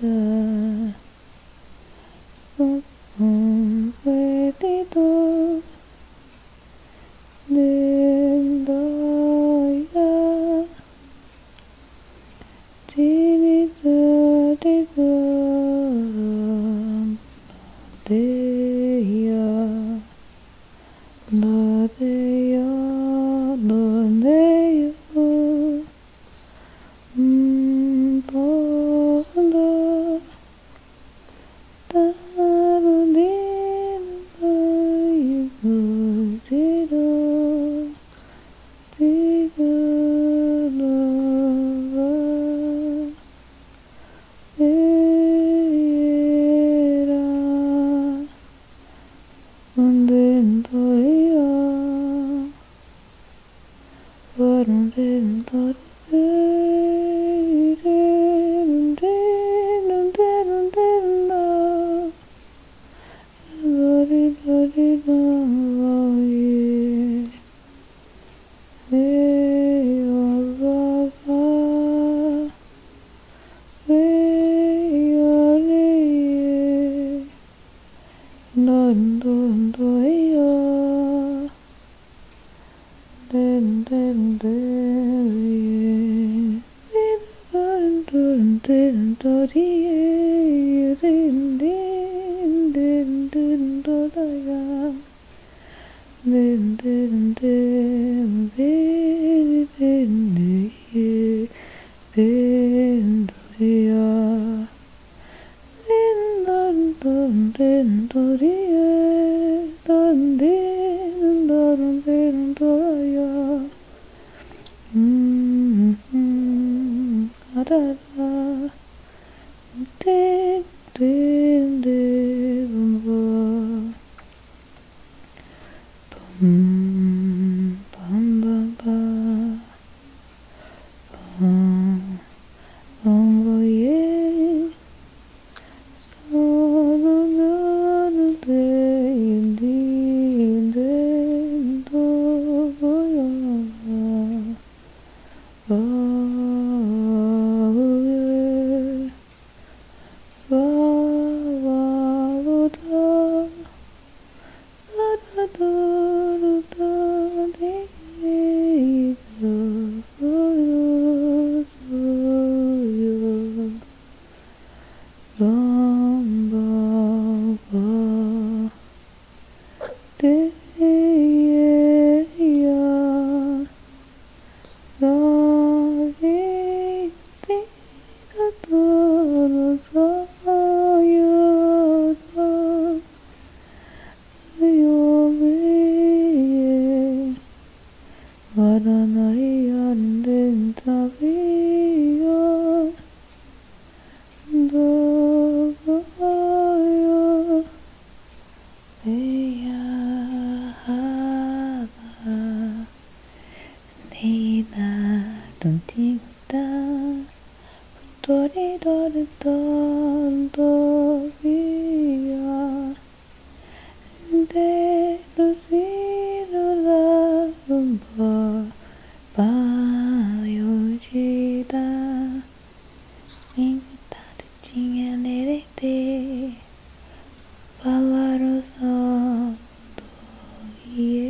모든 da da. do re do do do de do si do la do ba yo ji da em da tinha nere de falar o sol do ye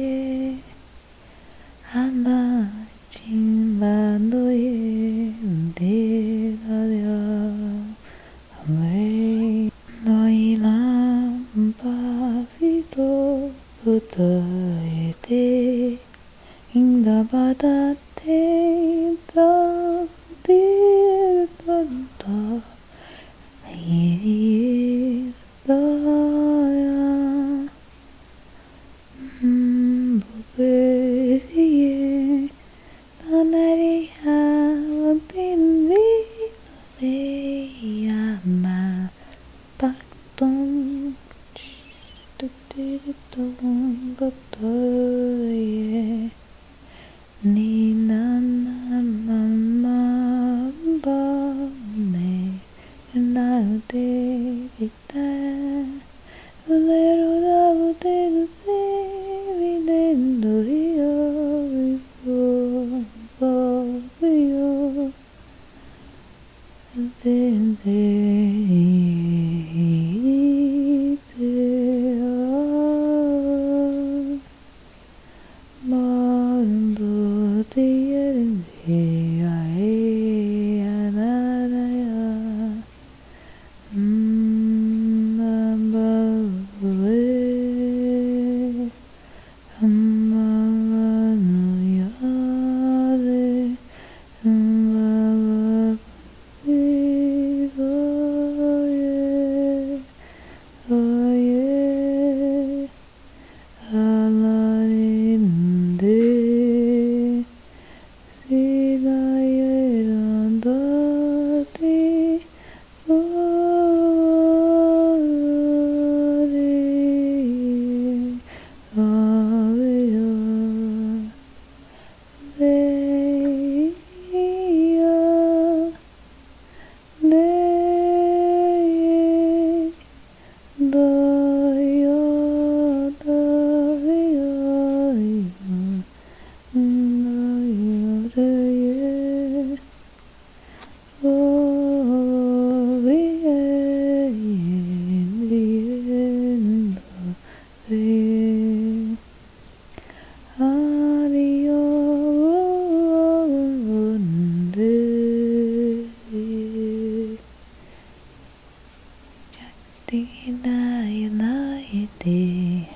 Lady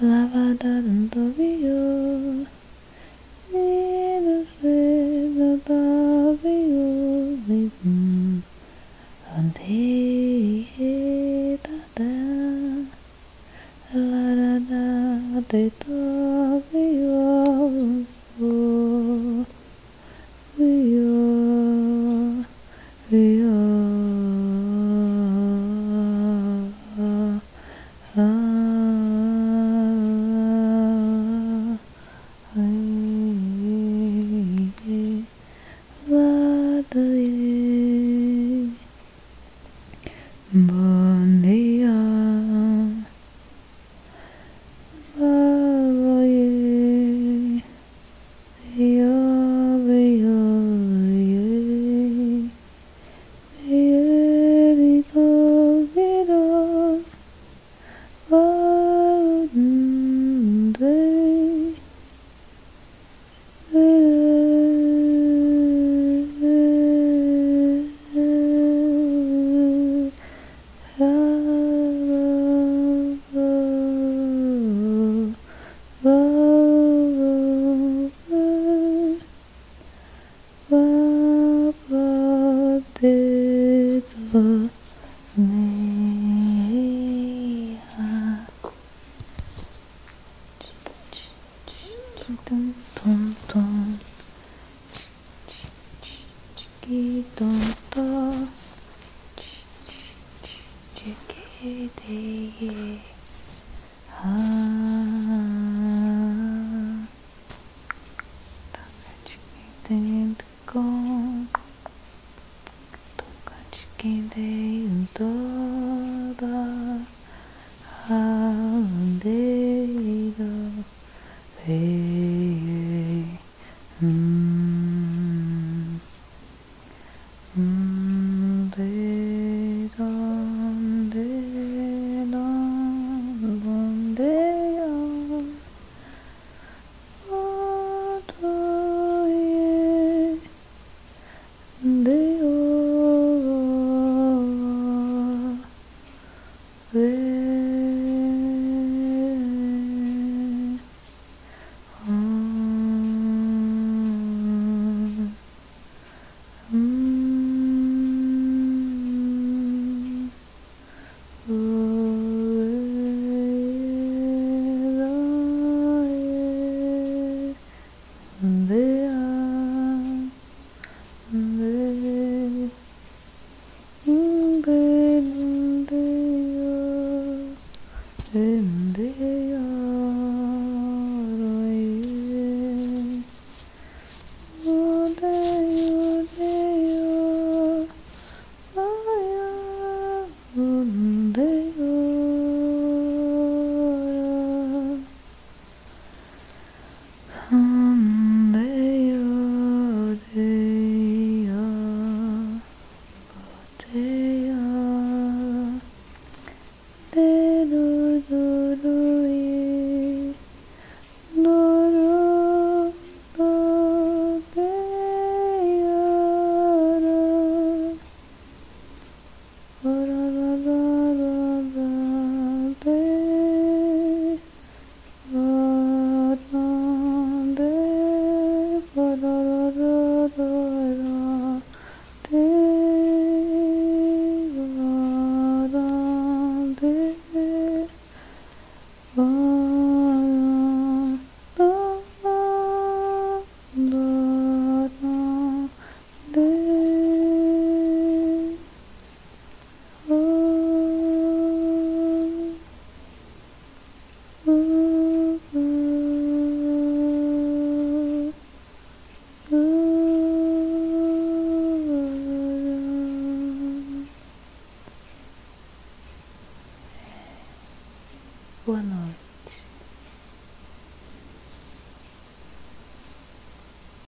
Lavada Dantorio Sina Sina Davio Vivum Ante Dada Ladada De Davio Vio Vio 둥둥둥둥 지기동떠 지기대에 아 도가지기대는 듣고 도가지기대는 또